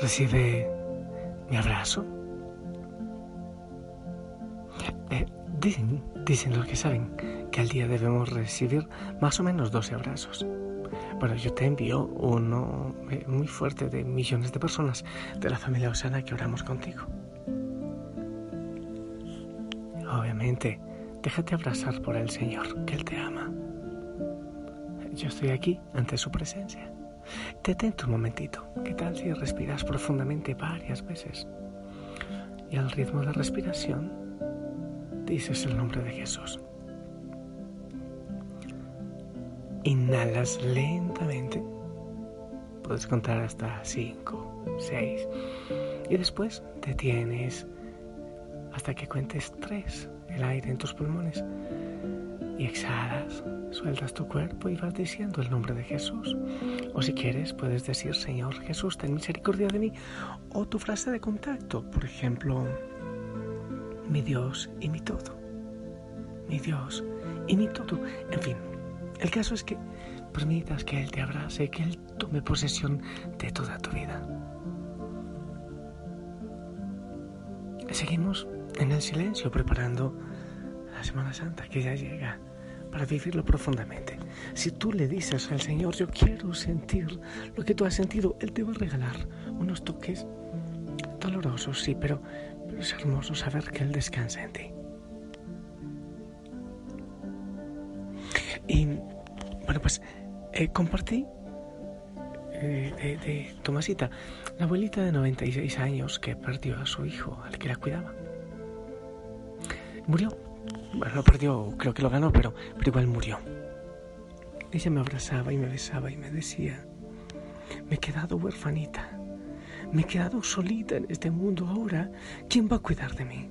recibe mi abrazo. Eh, dicen, dicen los que saben que al día debemos recibir más o menos 12 abrazos. Bueno, yo te envío uno eh, muy fuerte de millones de personas de la familia Osana que oramos contigo. Obviamente, déjate abrazar por el Señor, que Él te ama. Yo estoy aquí ante su presencia. Detente un momentito. ¿Qué tal si respiras profundamente varias veces? Y al ritmo de la respiración, dices el nombre de Jesús. Inhalas lentamente. Puedes contar hasta 5, 6. Y después detienes hasta que cuentes 3 el aire en tus pulmones. Y exhalas, sueltas tu cuerpo y vas diciendo el nombre de Jesús. O si quieres, puedes decir, Señor Jesús, ten misericordia de mí. O tu frase de contacto, por ejemplo, mi Dios y mi todo. Mi Dios y mi todo. En fin, el caso es que permitas que Él te abrace, que Él tome posesión de toda tu vida. Seguimos en el silencio preparando la Semana Santa que ya llega para vivirlo profundamente. Si tú le dices al Señor, yo quiero sentir lo que tú has sentido, Él te va a regalar unos toques dolorosos, sí, pero, es hermoso saber que Él descansa en ti. Y bueno, pues eh, compartí eh, de, de, Tomasita, la abuelita de 96 años que perdió a su hijo, al que la cuidaba. Murió. Bueno, perdió, creo que lo ganó, pero, pero igual murió. Ella me abrazaba y me besaba y me decía, me he quedado huerfanita, me he quedado solita en este mundo ahora, ¿quién va a cuidar de mí?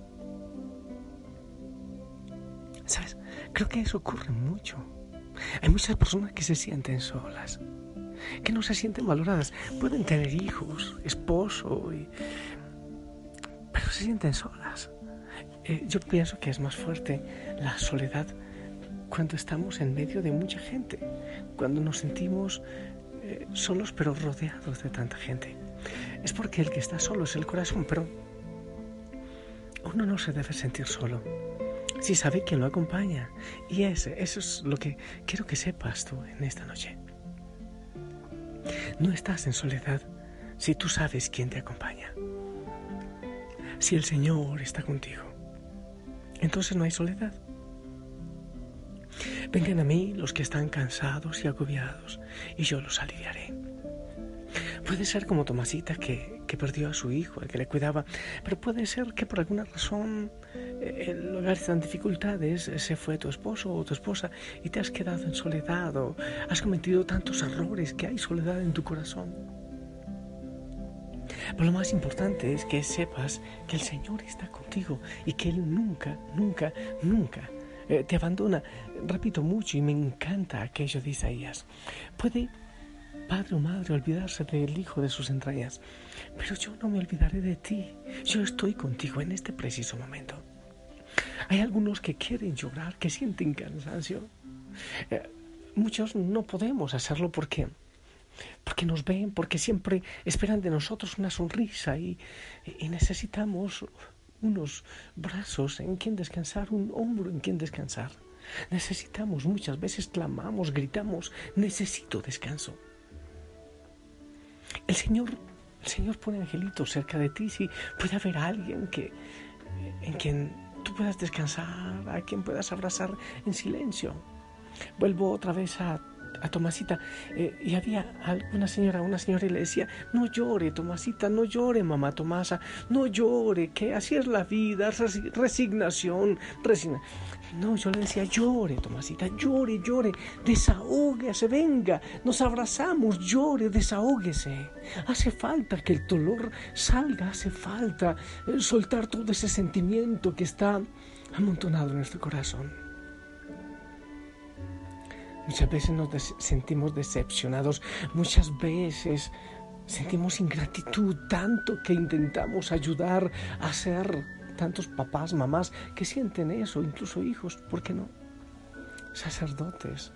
¿Sabes? Creo que eso ocurre mucho. Hay muchas personas que se sienten solas, que no se sienten valoradas. Pueden tener hijos, esposo, pero se sienten solas. Eh, yo pienso que es más fuerte la soledad cuando estamos en medio de mucha gente, cuando nos sentimos eh, solos pero rodeados de tanta gente. Es porque el que está solo es el corazón, pero uno no se debe sentir solo si sabe quién lo acompaña. Y eso es lo que quiero que sepas tú en esta noche. No estás en soledad si tú sabes quién te acompaña. Si el Señor está contigo, entonces no hay soledad. Vengan a mí los que están cansados y agobiados, y yo los aliviaré. Puede ser como Tomasita que, que perdió a su hijo, el que le cuidaba, pero puede ser que por alguna razón en lugar de dificultades se fue tu esposo o tu esposa y te has quedado en soledad o has cometido tantos errores que hay soledad en tu corazón. Pero lo más importante es que sepas que el Señor está contigo y que Él nunca, nunca, nunca eh, te abandona. Repito mucho y me encanta aquello de Isaías. Puede padre o madre olvidarse del hijo de sus entrañas, pero yo no me olvidaré de ti. Yo estoy contigo en este preciso momento. Hay algunos que quieren llorar, que sienten cansancio. Eh, muchos no podemos hacerlo porque porque nos ven, porque siempre esperan de nosotros una sonrisa y, necesitamos unos brazos en quien descansar, un hombro en quien descansar. Necesitamos, muchas veces clamamos, gritamos, necesito descanso. El Señor, el Señor pone angelitos cerca de ti, si puede haber alguien que en quien tú puedas descansar, a quien puedas abrazar en silencio. Vuelvo otra vez a, a Tomasita eh, y había una señora, una señora y le decía, no llore Tomasita, no llore mamá Tomasa, no llore, que así es la vida, resignación, resignación. No, yo le decía, llore, Tomasita, llore, llore, desahógese, venga, nos abrazamos, llore, desahógese. Hace falta que el dolor salga, hace falta eh, soltar todo ese sentimiento que está amontonado en nuestro corazón. Muchas veces nos sentimos decepcionados, muchas veces sentimos ingratitud, tanto que intentamos ayudar a ser tantos papás, mamás que sienten eso, incluso hijos, ¿por qué no? Sacerdotes,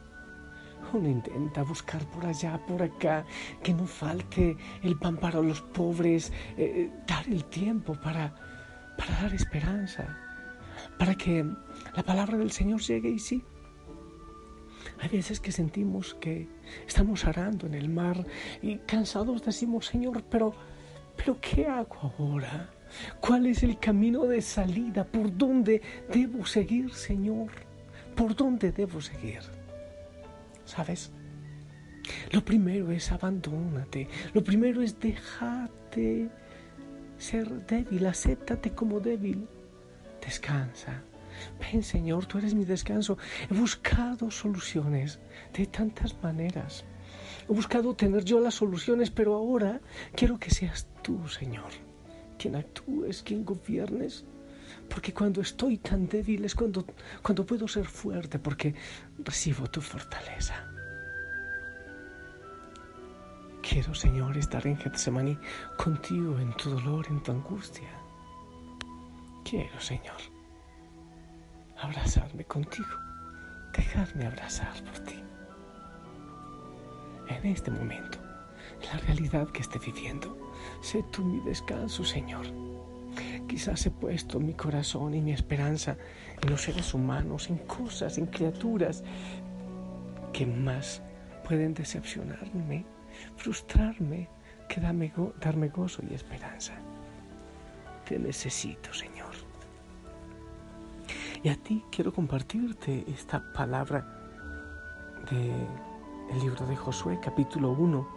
Uno intenta buscar por allá, por acá, que no falte el pan para los pobres, eh, dar el tiempo para, para dar esperanza, para que la palabra del Señor llegue y sí. Hay veces que sentimos que estamos arando en el mar y cansados decimos, Señor, pero, pero ¿qué hago ahora? ¿Cuál es el camino de salida? ¿Por dónde debo seguir, Señor? ¿Por dónde debo seguir? ¿Sabes? Lo primero es abandónate. Lo primero es déjate ser débil. Acéptate como débil. Descansa. Ven Señor, tú eres mi descanso. He buscado soluciones de tantas maneras. He buscado tener yo las soluciones, pero ahora quiero que seas tú, Señor quien actúes, quien gobiernes. Porque cuando estoy tan débil es cuando, cuando puedo ser fuerte, porque recibo tu fortaleza. Quiero, Señor, estar en Getsemaní contigo en tu dolor, en tu angustia. Quiero, Señor, abrazarme contigo, dejarme abrazar por ti. En este momento, en la realidad que esté viviendo, Sé tú mi descanso, Señor. Quizás he puesto mi corazón y mi esperanza en los seres humanos, en cosas, en criaturas que más pueden decepcionarme, frustrarme, que darme, gozo y esperanza. Te necesito, Señor. Y a ti quiero compartirte esta palabra del libro de Josué, capítulo 1,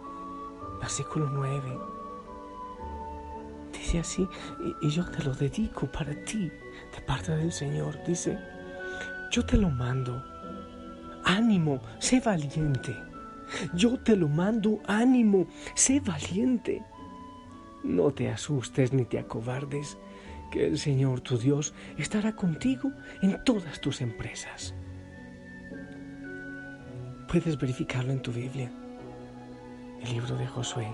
versículo 9 dice así, y, yo te lo dedico para ti, de parte del Señor. Dice, yo te lo mando, ánimo, sé valiente. Yo te lo mando, ánimo, sé valiente. No te asustes ni te acobardes, que el Señor tu Dios estará contigo en todas tus empresas. Puedes verificarlo en tu Biblia, el libro de Josué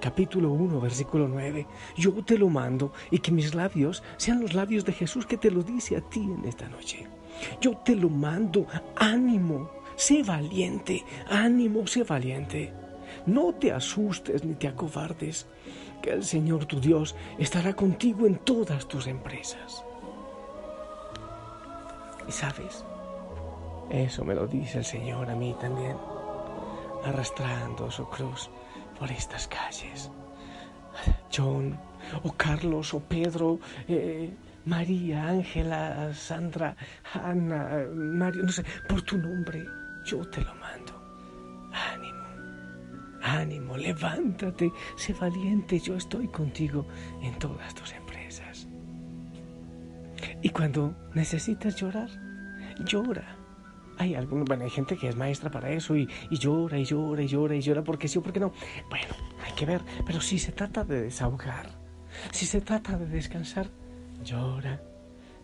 capítulo 1, versículo 9, yo te lo mando y que mis labios sean los labios de Jesús que te lo dice a ti en esta noche. Yo te lo mando, ánimo, sé valiente, ánimo, sé valiente. No te asustes ni te acobardes, que el Señor tu Dios estará contigo en todas tus empresas. Y sabes, eso me lo dice el Señor a mí también, arrastrando su cruz por estas calles. John, o Carlos, o Pedro, eh, María, Ángela, Sandra, Ana, Mario, no sé, por tu nombre, yo te lo ánimo, levántate, sé valiente, yo estoy contigo en todas tus empresas. Y cuando necesitas llorar, llora hay bueno, hay gente que es maestra para eso y, llora y llora y llora y llora porque sí o porque no. Bueno, hay que ver, pero si se trata de desahogar, si se trata de descansar, llora,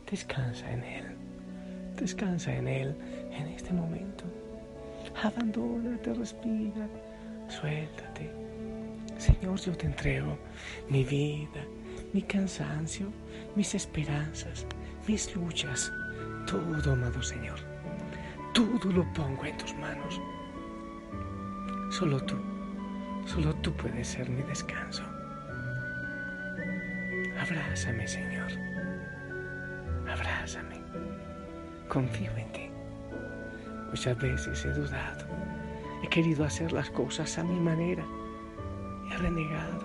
descansa en Él, descansa en Él en este momento. Abandónate, respira, suéltate. Señor, yo te entrego mi vida, mi cansancio, mis esperanzas, mis luchas, todo, amado Señor todo lo pongo en tus manos. Solo tú, solo tú puedes ser mi descanso. Abrázame, Señor. Abrázame. Confío en ti. Muchas veces he dudado. He querido hacer las cosas a mi manera. He renegado.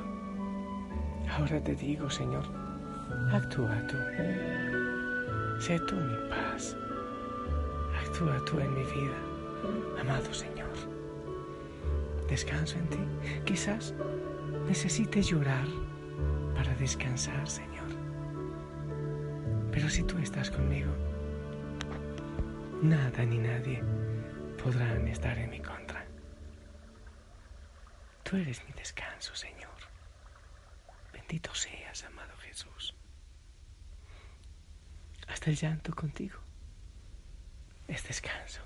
Ahora te digo, Señor, actúa tú. Sé tú mi paz actúa tú en mi vida, amado Señor. Descanso en ti. Quizás necesites llorar para descansar, Señor. Pero si tú estás conmigo, nada ni nadie podrán estar en mi contra. Tú eres mi descanso, Señor. Bendito seas, amado Jesús. Hasta el llanto contigo es descanso,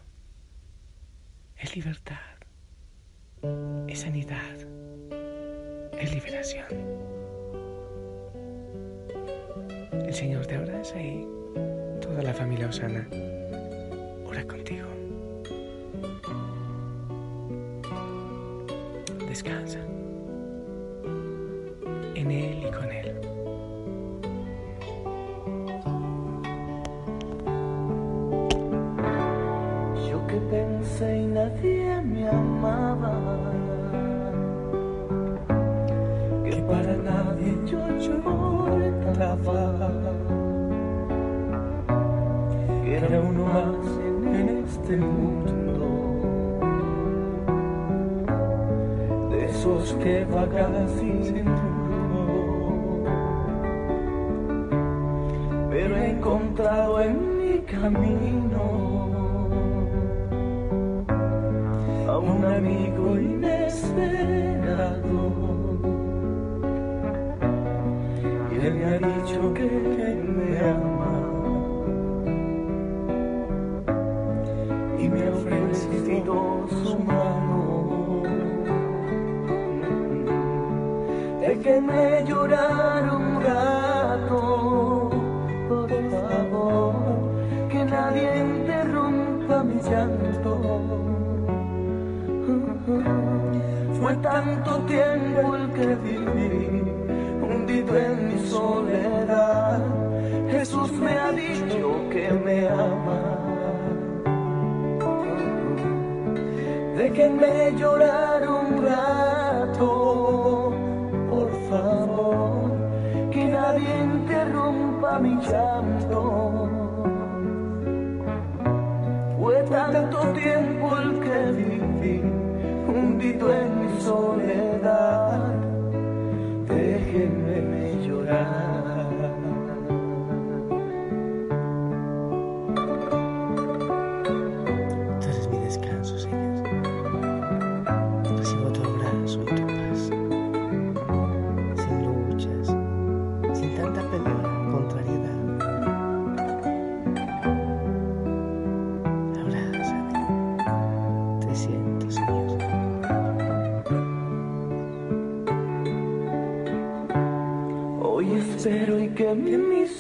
es libertad, es sanidad, es liberación. El Señor te abraza y toda la familia Osana ora contigo. Descansa. En Él y con Él. Yo que pensé y nadie me amaba. Que para nadie yo importaba. Que era uno más en este mundo. Que vagan sin rumbo. Pero he encontrado en mi camino a un amigo inesperado. Y él me ha dicho que me ama Déjenme llorar un rato, por favor, que nadie interrumpa mi llanto. Fue tanto tiempo el que viví, hundido en mi soledad. Jesús me ha dicho que me ama. Déjenme llorar un rato, mi llanto. Fue tanto tiempo el que viví, hundido en mi soledad. Déjenme llorar.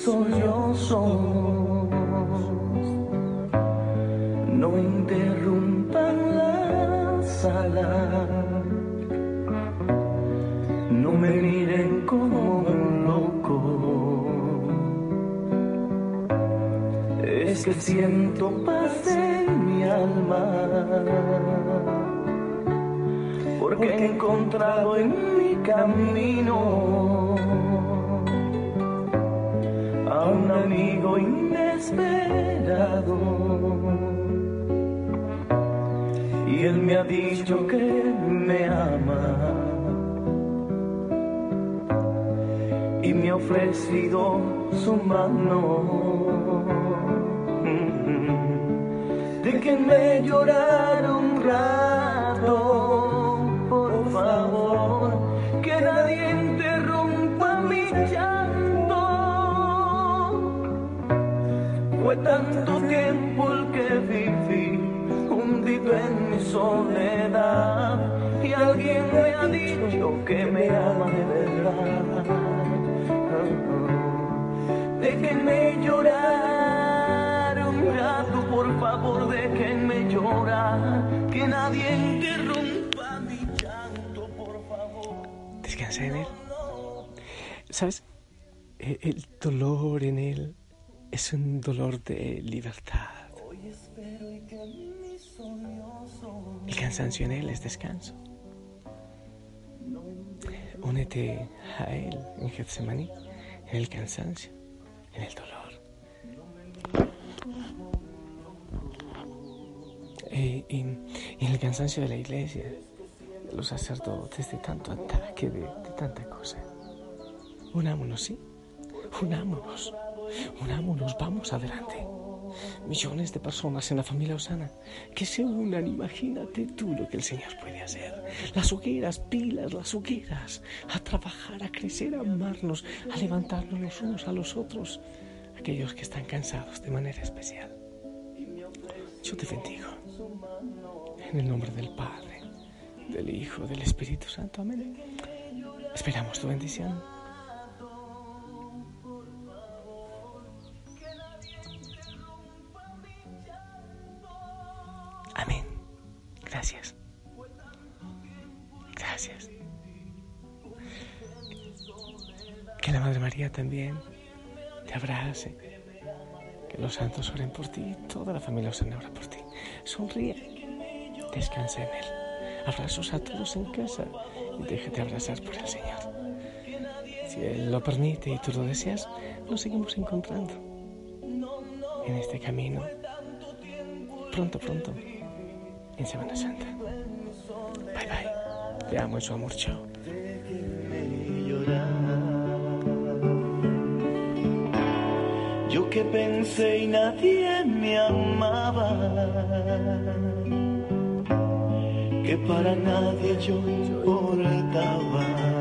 Sollozos. No interrumpan la sala, no me miren como un loco. Es que siento paz en mi alma, porque he encontrado en mi camino un amigo inesperado. Y él me ha dicho que me ama. Y me ha ofrecido su mano. Déjenme llorar un rato, Fue tanto tiempo el que viví, hundido en mi soledad, y alguien me ha dicho que me ama de verdad. Déjenme llorar un rato, por favor, déjenme llorar, que nadie interrumpa mi llanto, por favor. Descansa en Él. ¿Sabes? E- El dolor en Él es un dolor de libertad. El cansancio en Él es descanso. Únete a Él en Getsemaní, en el cansancio, en el dolor. Eh, y, y en el cansancio de la iglesia, de los sacerdotes, de tanto ataque, de, de tanta cosa. Unámonos, ¿sí? Unámonos, unámonos, vamos adelante. Millones de personas en la familia Osana que se unan, imagínate tú lo que el Señor puede hacer. Las hogueras, pilas, las hogueras, a trabajar, a crecer, a amarnos, a levantarnos los unos a los otros, aquellos que están cansados de manera especial. Yo te bendigo. En el nombre del Padre, del Hijo, del Espíritu Santo. Amén. Esperamos tu bendición. Gracias. Gracias. Que la Madre María también te abrace. Que los santos oren por ti toda la familia os ora por ti. Sonríe. Descansa en Él. Abrazos a todos en casa y déjate abrazar por el Señor. Si Él lo permite y tú lo deseas, nos seguimos encontrando en este camino. Pronto, pronto, en Semana Santa. Bye bye. Te amo su amor. Chao. Yo que pensé y nadie me amaba, que para nadie yo importaba.